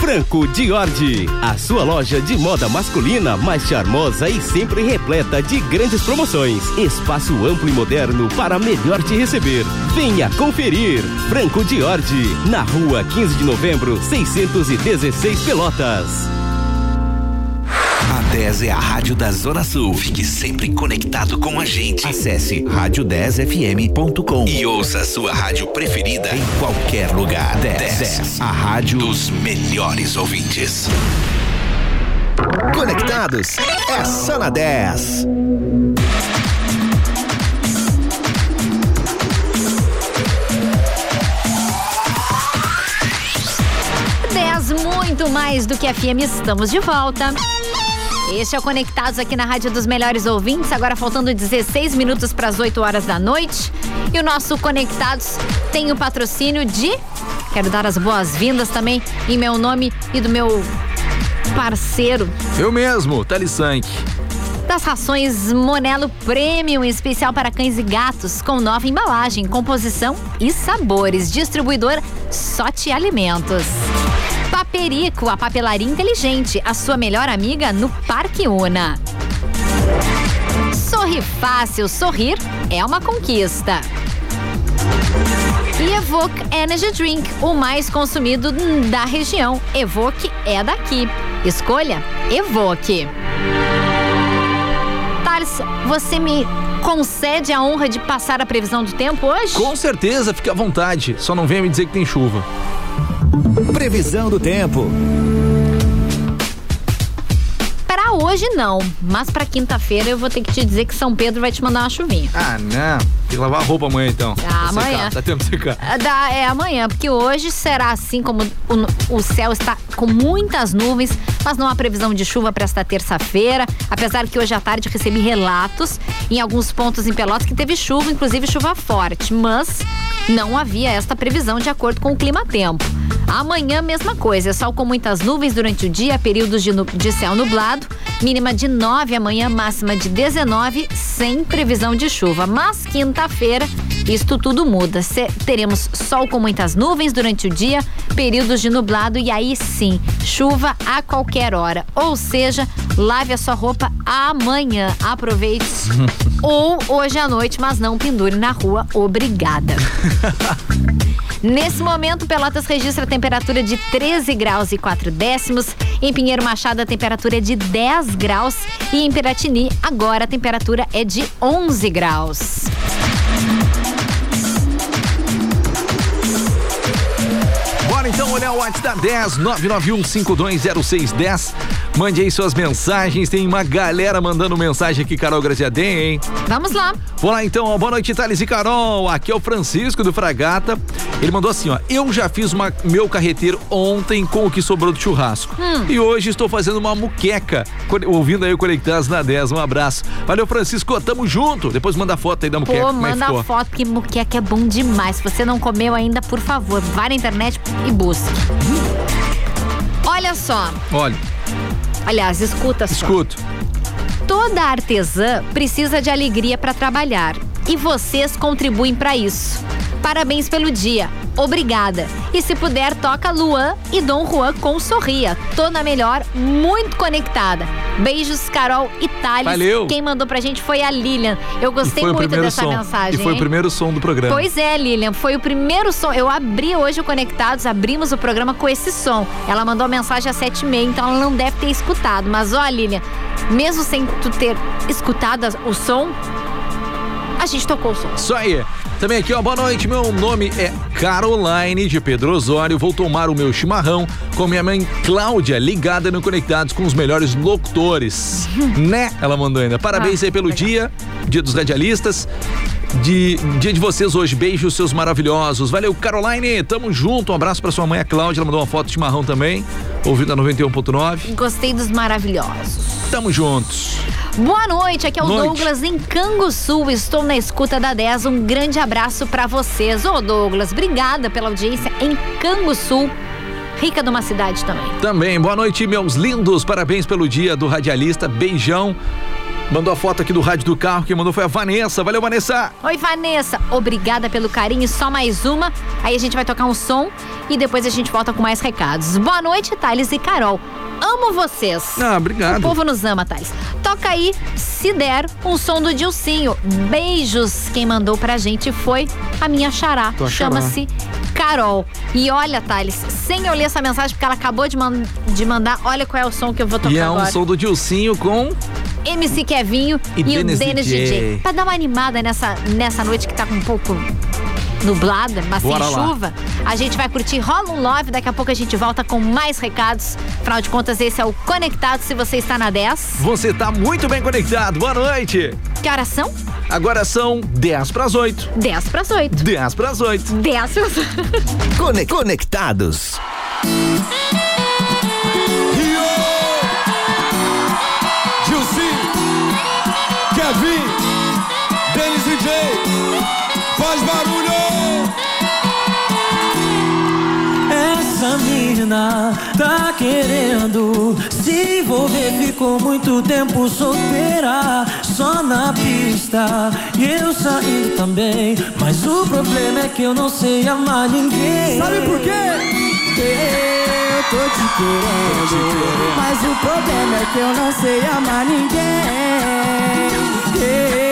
Franco Diordi, a sua loja de moda masculina mais charmosa e sempre repleta de grandes promoções. Espaço amplo e moderno para melhor te receber. Venha conferir. Franco Diordi, na rua 15 de novembro, 616 Pelotas. A 10 é a rádio da Zona Sul. Fique sempre conectado com a gente. Acesse rádio10fm.com e ouça a sua rádio preferida em qualquer lugar. 10, 10 a rádio dos melhores ouvintes. Conectados é só na 10. Dez muito mais do que FM, estamos de volta. Este é o Conectados aqui na Rádio dos Melhores Ouvintes, agora faltando 16 minutos para as 8 horas da noite. E o nosso Conectados tem o patrocínio de. Quero dar as boas-vindas também em meu nome e do meu parceiro Eu mesmo, Tali Sank. das rações Monelo Premium, especial para cães e gatos, com nova embalagem, composição e sabores. Distribuidor Sorte Alimentos. Paperico, a papelaria inteligente, a sua melhor amiga no Parque Una. Sorri fácil, sorrir é uma conquista. E Evoque Energy Drink, o mais consumido da região. Evoque é daqui. Escolha Evoque. Thales, você me concede a honra de passar a previsão do tempo hoje? Com certeza, fique à vontade. Só não venha me dizer que tem chuva. Previsão do tempo. Para hoje não, mas para quinta-feira eu vou ter que te dizer que São Pedro vai te mandar uma chuvinha. Ah, não. Tem que lavar a roupa amanhã então. Ah, amanhã. Secar. Tá tempo de secar. Dá- é amanhã, porque hoje será assim como o, o céu está com muitas nuvens, mas não há previsão de chuva para esta terça-feira. Apesar que hoje à tarde recebi relatos em alguns pontos em Pelotas que teve chuva, inclusive chuva forte, mas não havia esta previsão de acordo com o clima-tempo. Amanhã, mesma coisa, sol com muitas nuvens durante o dia, períodos de, de céu nublado, mínima de 9 amanhã, máxima de 19, sem previsão de chuva. Mas quinta-feira, isto tudo muda. Se- teremos sol com muitas nuvens durante o dia, períodos de nublado e aí sim, chuva a qualquer hora. Ou seja, lave a sua roupa amanhã. Aproveite. Ou hoje à noite, mas não pendure na rua. Obrigada. Nesse momento, Pelotas registra a temperatura de 13 graus e 4 décimos. Em Pinheiro Machado, a temperatura é de 10 graus. E em Piratini, agora a temperatura é de 11 graus. Então olhar o WhatsApp da 10 991520610. Mande aí suas mensagens. Tem uma galera mandando mensagem aqui, Carol Graziadem, hein? Vamos lá. Vamos lá então, boa noite, Thales e Carol. Aqui é o Francisco do Fragata. Ele mandou assim, ó. Eu já fiz uma, meu carreteiro ontem com o que sobrou do churrasco. Hum. E hoje estou fazendo uma muqueca. Ouvindo aí o Conectados na 10. Um abraço. Valeu, Francisco. Tamo junto. Depois manda foto aí da muqueca. Pô, é que manda ficou. a foto, porque muqueca é bom demais. Se você não comeu ainda, por favor, vá na internet e busque. Olha só. Olha, Aliás, escuta só. escuto. Toda artesã precisa de alegria para trabalhar e vocês contribuem para isso. Parabéns pelo dia. Obrigada. E se puder, toca Luan e Dom Juan com Sorria. Tô na melhor, muito conectada. Beijos, Carol e Thales. Valeu. Quem mandou pra gente foi a Lilian. Eu gostei muito dessa som. mensagem. E foi hein? o primeiro som do programa. Pois é, Lilian, foi o primeiro som. Eu abri hoje o Conectados, abrimos o programa com esse som. Ela mandou a mensagem às sete e meia, então ela não deve ter escutado. Mas ó, Lilian, mesmo sem tu ter escutado o som, a gente tocou o som. Isso aí. Também aqui, ó, boa noite. Meu nome é Caroline de Pedro Osório. Vou tomar o meu chimarrão com minha mãe Cláudia, ligada no Conectados com os melhores locutores. né? Ela mandou ainda. Parabéns Ah, aí pelo dia, dia dos radialistas. De, dia de vocês hoje. Beijos, seus maravilhosos. Valeu, Caroline. Tamo junto. Um abraço pra sua mãe, a Cláudia. Ela mandou uma foto de chimarrão também. Ouvindo a 91.9. Gostei dos maravilhosos. Tamo juntos. Boa noite, aqui é o Noite. Douglas em Canguçu. Estou na escuta da 10. Um grande abraço pra vocês. Ô, Douglas, obrigada pela audiência em Canguçu. Rica de uma cidade também. Também, boa noite, meus lindos. Parabéns pelo dia do radialista. Beijão. Mandou a foto aqui do rádio do carro. Quem mandou foi a Vanessa. Valeu, Vanessa. Oi, Vanessa. Obrigada pelo carinho. Só mais uma. Aí a gente vai tocar um som e depois a gente volta com mais recados. Boa noite, Thales e Carol. Amo vocês. Ah, obrigado. O povo nos ama, Thales. Toca aí, se der, um som do Dilcinho. Beijos. Quem mandou pra gente foi a minha xará. Chama-se Carol. E olha, Thales, sem eu ler essa mensagem, porque ela acabou de, man- de mandar, olha qual é o som que eu vou tocar E é um agora. som do Dilcinho com. MC Kevinho E e, o Dennis Dennis DJ. DJ. Pra dar uma animada nessa, nessa noite que tá com um pouco nublada, mas Bora sem lá. chuva, a gente vai curtir Rola um Love. Daqui a pouco a gente volta com mais recados. Afinal de contas, esse é o Conectado se você está na 10. Você tá muito bem conectado. Boa noite. Que horas são? Agora são 10 pras 8. 10 pras 8. 10 pras 8. 10 pras 8. Cone- Conectados. Menina tá querendo se envolver, ficou muito tempo solteira, só na pista. E eu saindo também, mas o problema é que eu não sei amar ninguém. Sabe por quê? Eu tô te querendo, Mas o problema é que eu não sei amar ninguém. eu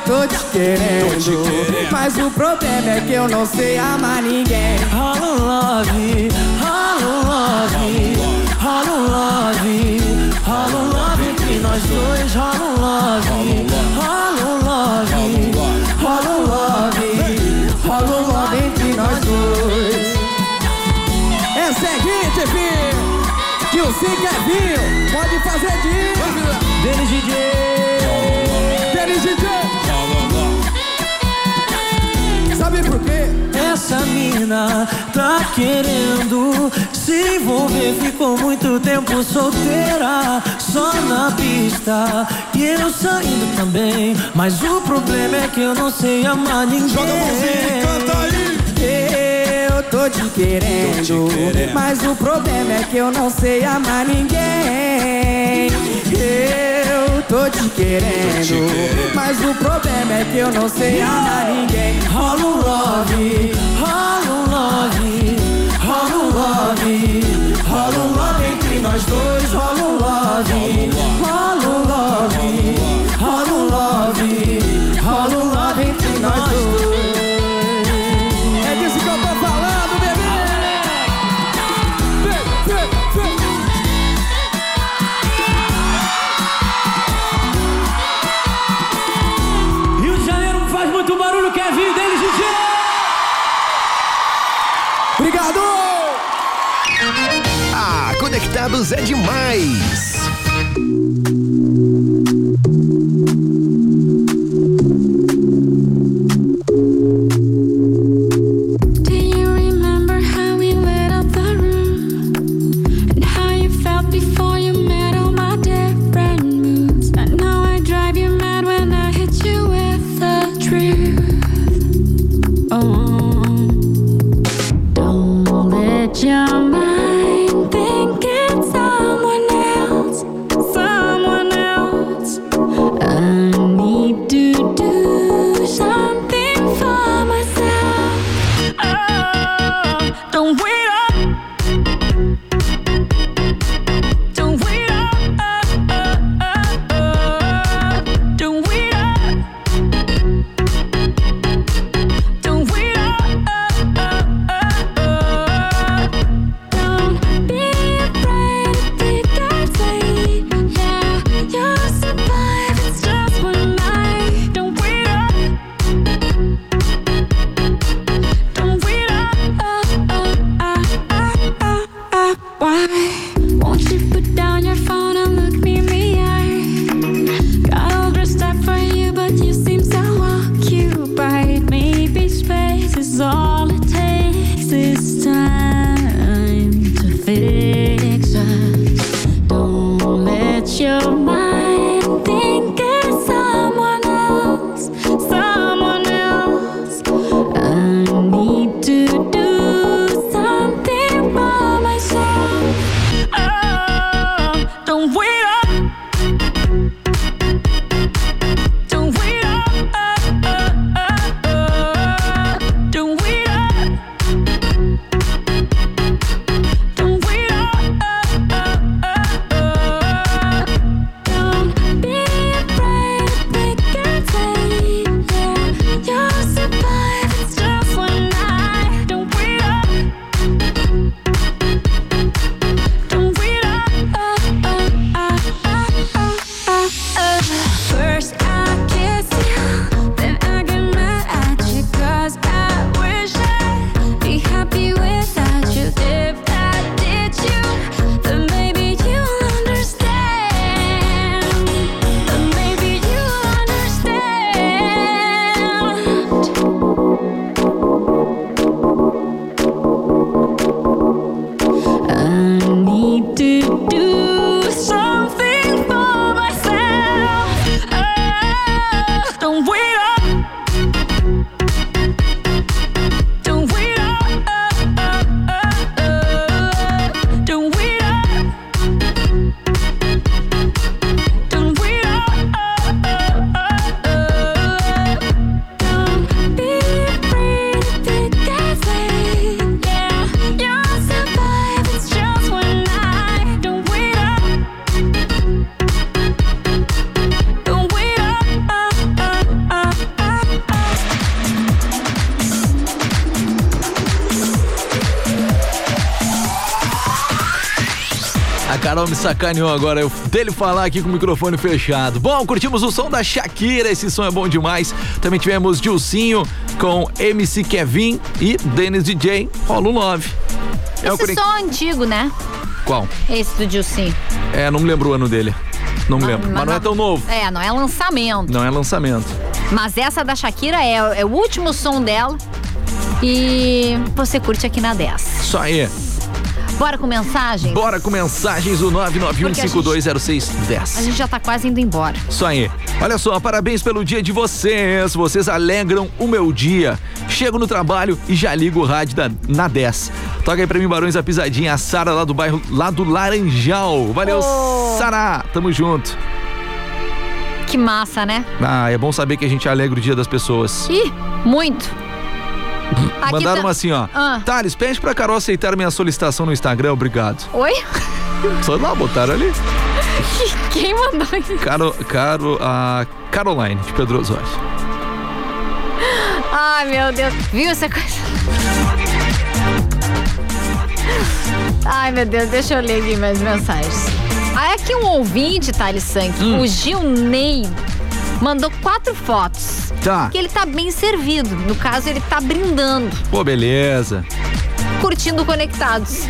tô te querendo. Mas o problema é que eu não sei amar ninguém. Um love, um love, um love, um love entre nós dois, um love, um love, um love, um love entre nós dois. É o seguinte, filho. Que o Sim Kevinho pode fazer disso. Denis DJ, Dennis DJ. Essa mina tá querendo se envolver, ficou muito tempo solteira, só na pista. E eu saindo também, mas o problema é que eu não sei amar ninguém. Joga a mãozinha e canta aí. Eu tô te querendo, Mas o problema é que eu não sei amar ninguém. eu tô te querendo. Mas o problema é que eu não sei amar ninguém. Rola um love, rola um love, rola um love, rola um love entre nós dois, rola um love, rola um love, rola um love, rola um love entre nós dois. É demais. Oh, don't sacaneou agora, eu dele falar aqui com o microfone fechado. Bom, curtimos o som da Shakira, esse som é bom demais. Também tivemos Dilcinho com MC Kevin e Dennis DJ, Rolo 9. É o Esse conec- som antigo, né? Qual? Esse do Dilcinho. É, não me lembro o ano dele. Não me lembro. Mas não é tão novo. É, não é lançamento. Não é lançamento. Mas essa da Shakira é, é o último som dela. E você curte aqui na 10. Isso aí. Bora com mensagem? Bora com mensagens a 991520610. A gente já tá quase indo embora. Isso aí. Olha só, parabéns pelo dia de vocês. Vocês alegram o meu dia. Chego no trabalho e já ligo o rádio da, na 10. Toca aí pra mim, Barões, a pisadinha. A Sara lá do bairro, lá do Laranjal. Valeu, Oh. Sara. Tamo junto. Que massa, né? Ah, é bom saber que a gente alegra o dia das pessoas. Ih, muito. Aqui Mandaram tá- assim, ó. Ah. Thales, pede pra Carol aceitar minha solicitação no Instagram, obrigado. Oi? Só lá, botaram ali. Quem mandou isso? Caro, caro, a Caroline, de Pedro Osório. Ai, meu Deus. Viu essa coisa? Ai, meu Deus, deixa eu ler aqui mais mensagens. Aí aqui um ouvinte, Thales Sank, Hum. o Gilney, mandou quatro fotos. Tá. Que ele tá bem servido. No caso, ele tá brindando, Pô, beleza. curtindo conectados.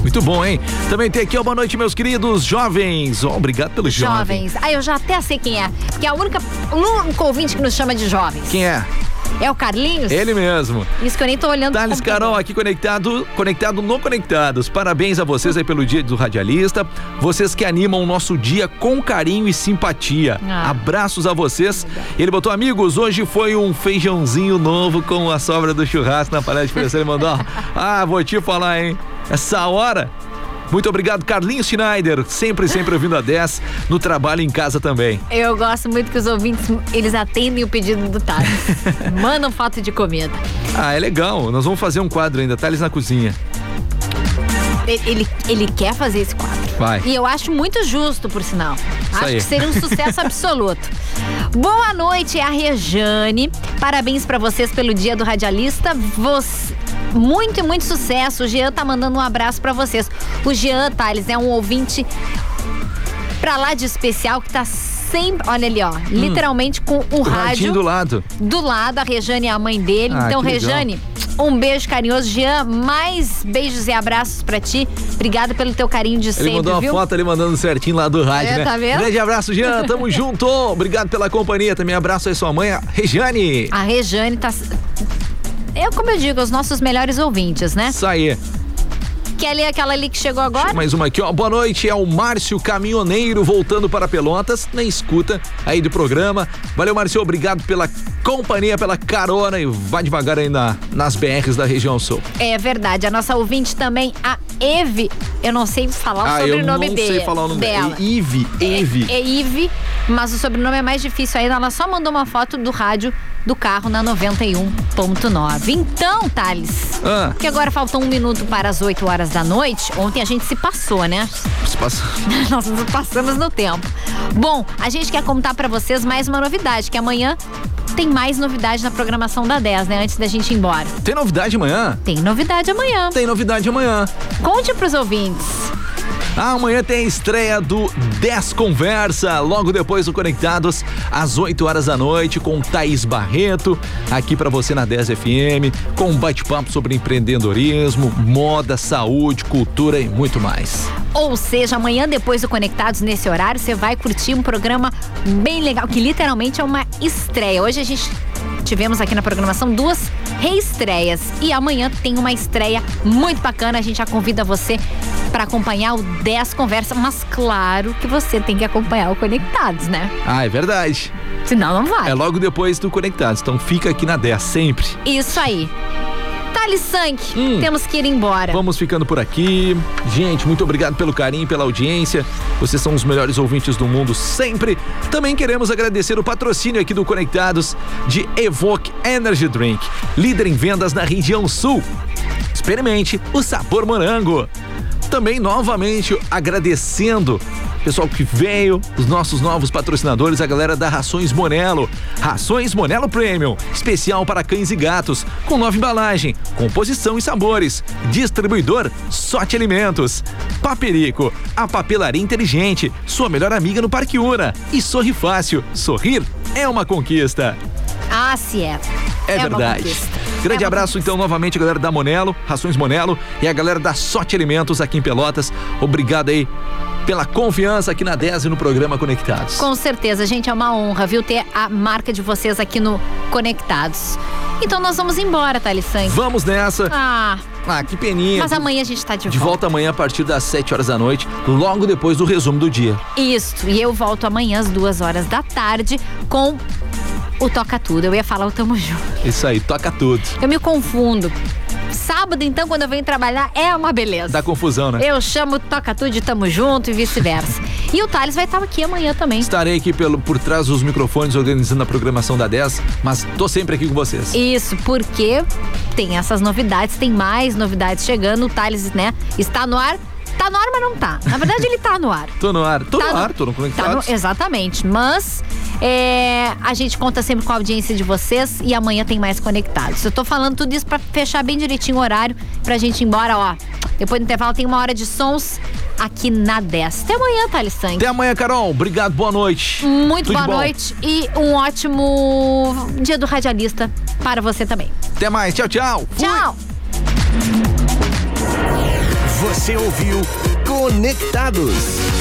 Muito bom, hein? Também tem aqui, boa noite, meus queridos jovens. Ó, obrigado pelo jovem. Jovens. Ah, eu já até sei quem é. Porque é a única, o único ouvinte que nos chama de jovens. Quem é? É o Carlinhos? Ele mesmo. Isso que eu nem tô olhando. Thales. Carol aqui conectado, conectado no Conectados. Parabéns a vocês aí pelo dia do radialista. Vocês que animam o nosso dia com carinho e simpatia. Ah. Abraços a vocês. Ele botou amigos, hoje foi um feijãozinho novo com a sobra do churrasco na panela de. Ele mandou, ah, vou te falar, hein? Essa hora. Muito obrigado, Carlinhos Schneider. Sempre, sempre ouvindo a 10 no trabalho e em casa também. Eu gosto muito que os ouvintes, eles atendem o pedido do Thales. Mandam foto de comida. Ah, é legal. Nós vamos fazer um quadro ainda, Thales na cozinha. Ele, ele, quer fazer esse quadro. Vai. E eu acho muito justo, por sinal. acho aí. que seria um sucesso absoluto. Boa noite, é a Rejane. Parabéns pra vocês pelo dia do radialista. Você- Muito e muito sucesso. O Jean tá mandando um abraço pra vocês. O Jean Thales é um ouvinte pra lá de especial que tá sempre. Olha ali, ó. Literalmente com o, O rádio do lado. do lado, a Rejane é a mãe dele. Ah, então, que legal. Rejane, um beijo carinhoso. Jean, mais beijos e abraços pra ti. Obrigada pelo teu carinho de Ele sempre, mandou uma viu? foto ali mandando certinho lá do rádio, É, né? tá vendo? Grande abraço, Jean. Tamo junto. Obrigado pela companhia. Também abraço aí sua mãe, a Regiane. A Rejane tá. Eu, como eu digo, os nossos melhores ouvintes, né? Isso aí. Quer ler aquela ali que chegou agora? Mais uma aqui, ó. Boa noite, é o Márcio Caminhoneiro voltando para Pelotas, na escuta aí do programa. Valeu, Márcio, obrigado pela companhia, pela carona e vá devagar aí na, nas BRs da região sul. É verdade. A nossa ouvinte também, a Eve. Eu não sei falar o ah, eu sobrenome não dele. sei falar o nome dela. É Ive, Eve. É Ive, mas o sobrenome é mais difícil ainda. Ela só mandou uma foto do rádio do carro na 91.9. Então, Thales, Ah. que agora faltam um minuto para as 8 horas da noite. Ontem a gente se passou, né? Se passa- Nós nos passamos no tempo. Bom, a gente quer contar pra vocês mais uma novidade, que amanhã tem mais novidade na programação da 10, né? Antes da gente ir embora. Tem novidade amanhã? Tem novidade amanhã. Tem novidade amanhã. Conte pros ouvintes. Amanhã tem a estreia do 10 Conversa, logo depois do Conectados, às 8 horas da noite, com Thaís Barreto, aqui pra você na 10 FM, com um bate-papo sobre empreendedorismo, moda, saúde, cultura e muito mais. Ou seja, amanhã, depois do Conectados, nesse horário, você vai curtir um programa bem legal, que literalmente é uma estreia. Hoje a gente tivemos aqui na programação duas reestreias. E amanhã tem uma estreia muito bacana. A gente já convida você para acompanhar o 10 Conversa, mas claro que você tem que acompanhar o Conectados, né? Ah, é verdade. Senão não vai. É logo depois do Conectados, então fica aqui na 10 sempre. Isso aí. Thales Sank, temos que ir embora. Hum. Vamos ficando por aqui. Gente, muito obrigado pelo carinho, pela audiência. Vocês são os melhores ouvintes do mundo sempre. Também queremos agradecer o patrocínio aqui do Conectados de Evoque Energy Drink, líder em vendas na região sul. Experimente o sabor morango. Também novamente agradecendo o pessoal que veio, os nossos novos patrocinadores, a galera da Rações Monelo. Rações Monelo Premium, especial para cães e gatos, com nova embalagem, composição e sabores. Distribuidor Sorte Alimentos. Paperico, a papelaria inteligente, sua melhor amiga no Parque Una. E Sorri Fácil, sorrir é uma conquista. Ah, se é. É, uma verdade. Grande abraço, então, novamente, a galera da Monelo, Rações Monelo e a galera da Sorte Alimentos aqui em Pelotas. Obrigado aí pela confiança aqui na 10 e no programa Conectados. Com certeza, gente, é uma honra, viu, ter a marca de vocês aqui no Conectados. Então nós vamos embora, Thales Sank. Vamos nessa. Ah, Ah, que peninha. mas amanhã a gente tá de, De volta amanhã a partir das 7 horas da noite, logo depois do resumo do dia. Isso, e eu volto amanhã às duas horas da tarde com o Toca Tudo. Eu ia falar o Tamo Junto. Isso aí, toca tudo. Eu me confundo. Sábado, então, quando eu venho trabalhar, é uma beleza. Dá confusão, né? Eu chamo Toca Tudo de Tamo Junto e vice-versa. e o Thales vai estar aqui amanhã também. Estarei aqui pelo, por trás dos microfones organizando a programação da 10, mas tô sempre aqui com vocês. Isso, porque tem essas novidades, tem mais novidades chegando. O Thales, né, está no ar. Tá no ar, mas não tá. Na verdade, ele tá no ar. Tô no ar, tô Tá no ar, tô no Tá no- Conectados. exatamente. Mas é, a gente conta sempre com a audiência de vocês e amanhã tem mais conectados. Eu tô falando tudo isso pra fechar bem direitinho o horário pra gente ir embora, ó. Depois do intervalo tem uma hora de sons aqui na 10. Até amanhã, Thales Sangue. Até amanhã, Carol. Obrigado, boa noite. Muito Tudo boa noite e um ótimo dia do radialista para você também. Até mais, tchau, tchau. Fui. Você ouviu Conectados.